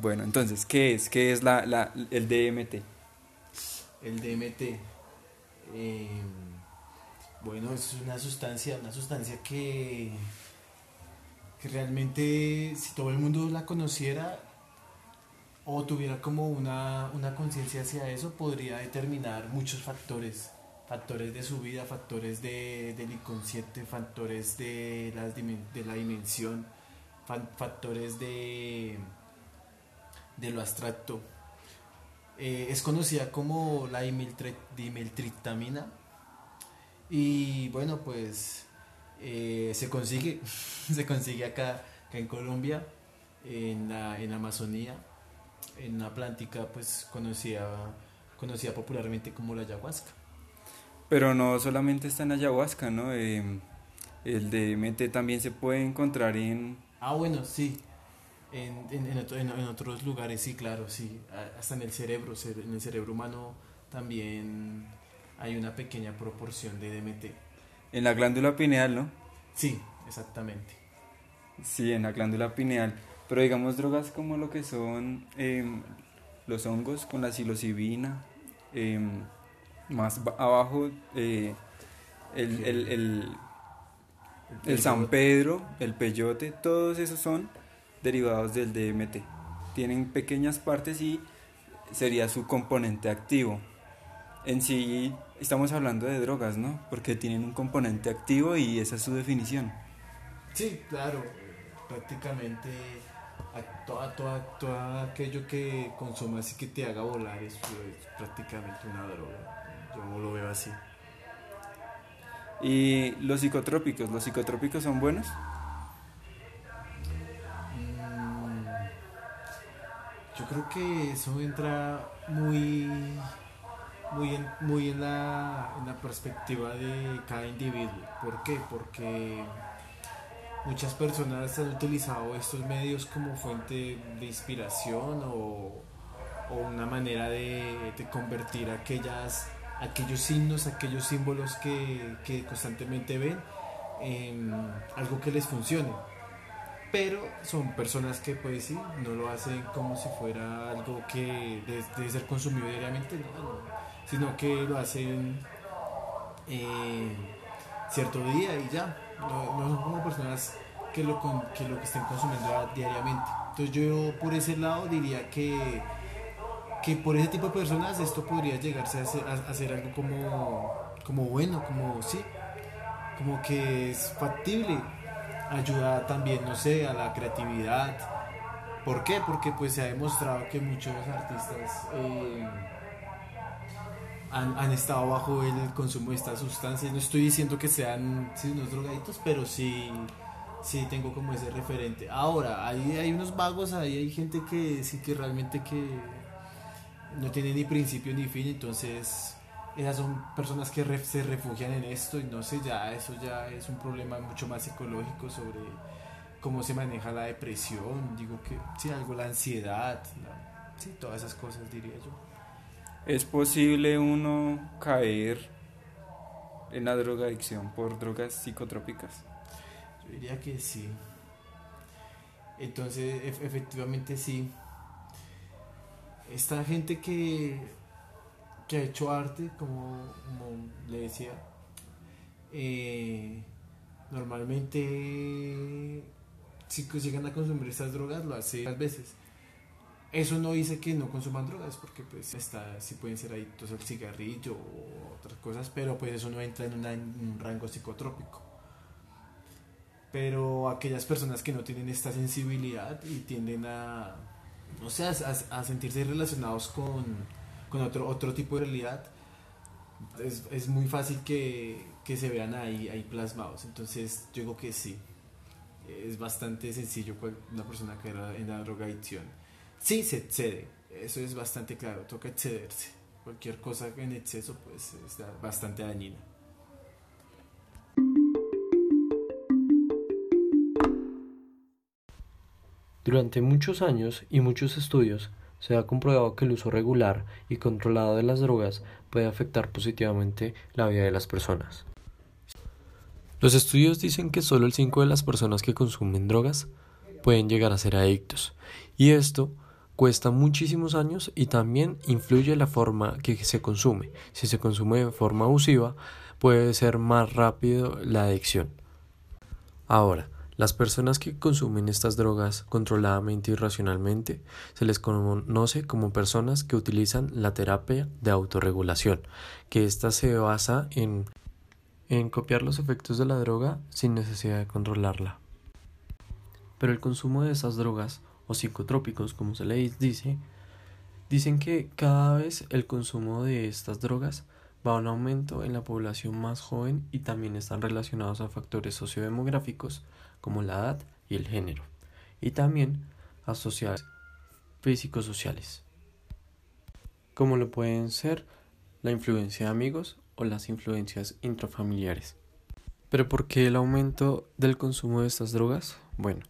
Bueno, entonces, ¿qué es? ¿Qué es la, el DMT? El DMT. eh, bueno, es una sustancia, una sustancia que, que realmente si todo el mundo la conociera o tuviera como una, una conciencia hacia eso, podría determinar muchos factores. Factores de su vida, factores de, del inconsciente, factores de, las de la dimensión, fa- factores de, de lo abstracto. Eh, es conocida como la dimetiltriptamina y bueno pues eh, se consigue se consigue acá, acá en Colombia en la, en la Amazonía en una plántica pues conocida conocida popularmente como la ayahuasca Pero no solamente está en ayahuasca, ¿no? Em, el DMT también se puede encontrar en... ah bueno sí en, en, en otro- en- otros lugares sí claro sí hasta en el cerebro cere- en el cerebro humano también hay una pequeña proporción de DMT En la glándula pineal, ¿no? sí exactamente Sí, en la glándula pineal. Pero digamos drogas como lo que son em, los hongos con la psilocibina, em, más ba- abajo eh, el, el, el, el San Pedro, el peyote, todos esos son derivados del DMT. Tienen pequeñas partes y sería su componente activo. En sí estamos hablando de drogas, ¿no? Porque tienen un componente activo y esa es su definición. Sí, claro, prácticamente a toda, toda, todo aquello que consumas y que te haga volar es, es prácticamente una droga. Yo lo veo así. Y los psicotrópicos, ¿los psicotrópicos son buenos? Mm, yo creo que eso entra muy, muy, en, muy en, la, en la perspectiva de cada individuo. ¿Por qué? Porque muchas personas han utilizado estos medios como fuente de inspiración o, o una manera de, de convertir aquellas, aquellos signos, aquellos símbolos que, que constantemente ven en algo que les funcione. Pero son personas que pues sí, no lo hacen como si fuera algo que de- debe ser consumido diariamente, no, no, sino que lo hacen eh, cierto día y ya. No, son como personas que lo, que estén consumiendo diariamente. Entonces yo por ese lado diría que, que por ese tipo de personas esto podría llegarse a ser, a- ser algo como, como bueno, como sí, como que es factible. Ayuda también, no sé, a la creatividad. ¿Por qué? Porque pues se ha demostrado que muchos artistas eh, han, estado bajo el consumo de estas sustancias. No estoy diciendo que sean sí, unos drogaditos, pero sí, sí tengo como ese referente. Ahora, hay, hay unos vagos, ahí hay gente que sí que realmente que no tiene ni principio ni fin, entonces esas son personas que re- se refugian en esto y no sé, ya eso ya es un problema mucho más psicológico sobre cómo se maneja la depresión, digo que sí, algo la ansiedad, sí, todas esas cosas diría yo. ¿Es posible uno caer en la drogadicción por drogas psicotrópicas? Yo diría que sí. Entonces, ef- efectivamente sí. Esta gente que, que ha hecho arte, como, como le decía, eh, normalmente si llegan a consumir estas drogas lo hace varias veces. Eso no dice que no consuman drogas, porque pues está, sí pueden ser adictos al cigarrillo o otras cosas, pero pues eso no entra en, un rango psicotrópico pero aquellas personas que no tienen esta sensibilidad y tienden a, o sea, a, sentirse relacionados con, con otro, otro tipo de realidad, es, es muy fácil que, que se vean ahí, ahí plasmados. Entonces, yo digo que sí, es bastante sencillo una persona era en la drogadicción. Sí, se excede, eso es bastante claro, toca excederse. Cualquier cosa en exceso, pues, es bastante dañina. Durante muchos años y muchos estudios se ha comprobado que el uso regular y controlado de las drogas puede afectar positivamente la vida de las personas. Los estudios dicen que solo el 5 de las personas que consumen drogas pueden llegar a ser adictos, y esto cuesta muchísimos años y también influye la forma que se consume. Si se consume de forma abusiva, puede ser más rápido la adicción. Ahora, las personas que consumen estas drogas controladamente y racionalmente se les conoce como personas que utilizan la terapia de autorregulación, que ésta se basa en, en copiar los efectos de la droga sin necesidad de controlarla. Pero el consumo de esas drogas, o psicotrópicos como se les dice, dicen que cada vez el consumo de estas drogas va a un aumento en la población más joven y también están relacionados a factores sociodemográficos como la edad y el género, y también asociados físicos sociales, como lo pueden ser la influencia de amigos o las influencias intrafamiliares. Pero ¿por qué el aumento del consumo de estas drogas? Bueno,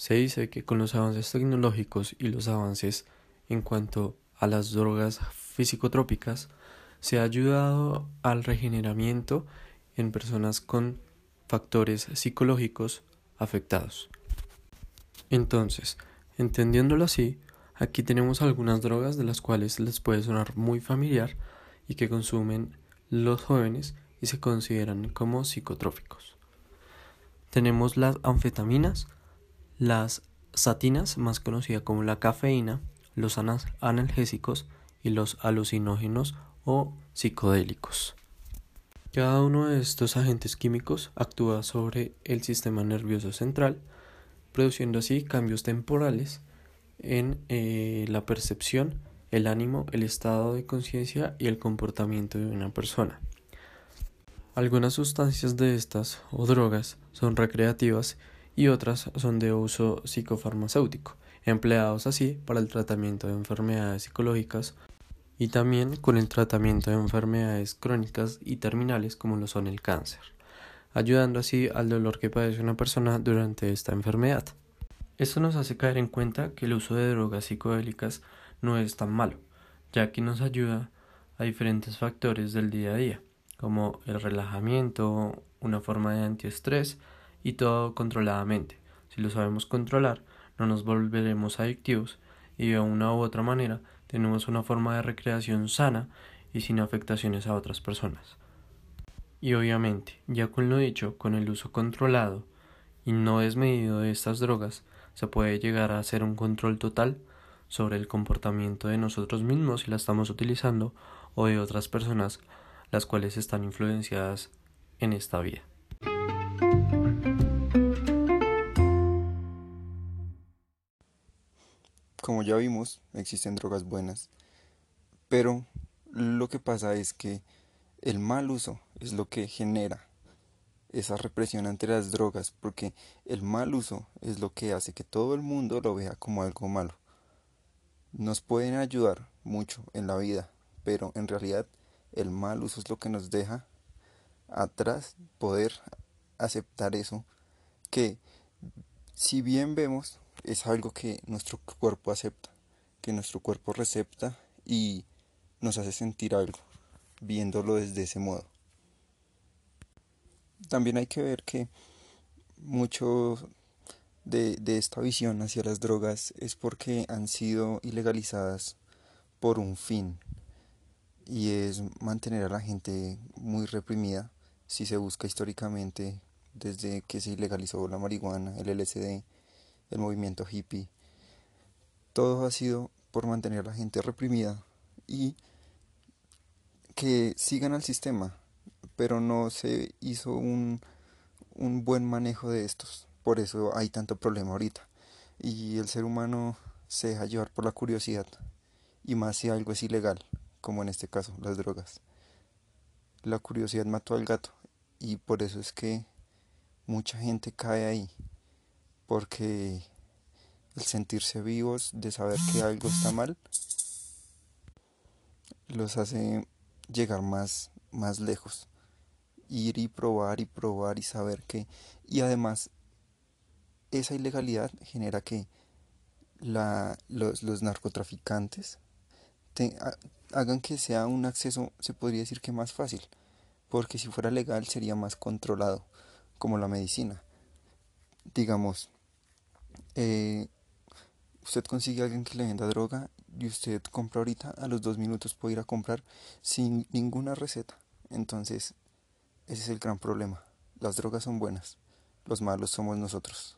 se dice que con los avances tecnológicos y los avances en cuanto a las drogas físicotrópicas, se ha ayudado al regeneramiento en personas con factores psicológicos afectados. Entonces, entendiéndolo así, aquí tenemos algunas drogas de las cuales les puede sonar muy familiar y que consumen los jóvenes y se consideran como psicotróficos. Tenemos las anfetaminas, las satinas, más conocida como la cafeína, los analgésicos y los alucinógenos o psicodélicos. Cada uno de estos agentes químicos actúa sobre el sistema nervioso central, produciendo así cambios temporales en eh, la percepción, el ánimo, el estado de conciencia y el comportamiento de una persona. Algunas sustancias de estas o drogas son recreativas y otras son de uso psicofarmacéutico, empleados así para el tratamiento de enfermedades psicológicas y también con el tratamiento de enfermedades crónicas y terminales como lo son el cáncer, ayudando así al dolor que padece una persona durante esta enfermedad. Esto nos hace caer en cuenta que el uso de drogas psicodélicas no es tan malo, ya que nos ayuda a diferentes factores del día a día, como el relajamiento, una forma de antiestrés y todo controladamente. Si lo sabemos controlar, no nos volveremos adictivos y de una u otra manera tenemos una forma de recreación sana y sin afectaciones a otras personas. Y obviamente, ya con lo dicho, con el uso controlado y no desmedido de estas drogas, se puede llegar a hacer un control total sobre el comportamiento de nosotros mismos si la estamos utilizando o de otras personas las cuales están influenciadas en esta vida. Como ya vimos, existen drogas buenas, pero lo que pasa es que el mal uso es lo que genera esa represión ante las drogas, porque el mal uso es lo que hace que todo el mundo lo vea como algo malo. Nos pueden ayudar mucho en la vida, pero en realidad el mal uso es lo que nos deja atrás poder aceptar eso que si bien vemos es algo que nuestro cuerpo acepta, que nuestro cuerpo recepta y nos hace sentir algo, viéndolo desde ese modo. También hay que ver que mucho de, de esta visión hacia las drogas es porque han sido ilegalizadas por un fin y es mantener a la gente muy reprimida si se busca históricamente desde que se ilegalizó la marihuana, el LSD, el movimiento hippie. Todo ha sido por mantener a la gente reprimida y que sigan al sistema, pero no se hizo un, un buen manejo de estos. Por eso hay tanto problema ahorita. Y el ser humano se deja llevar por la curiosidad, y más si algo es ilegal, como en este caso las drogas. La curiosidad mató al gato, y por eso es que mucha gente cae ahí porque el sentirse vivos, de saber que algo está mal, los hace llegar más, más lejos. Ir y probar y probar y saber que... Y además, esa ilegalidad genera que la, los, los narcotraficantes hagan que sea un acceso, se podría decir que más fácil, porque si fuera legal sería más controlado, como la medicina. Digamos, eh, usted consigue a alguien que le venda droga y usted compra ahorita, a los dos minutos puede ir a comprar sin ninguna receta. Entonces, ese es el gran problema. Las drogas son buenas, los malos somos nosotros.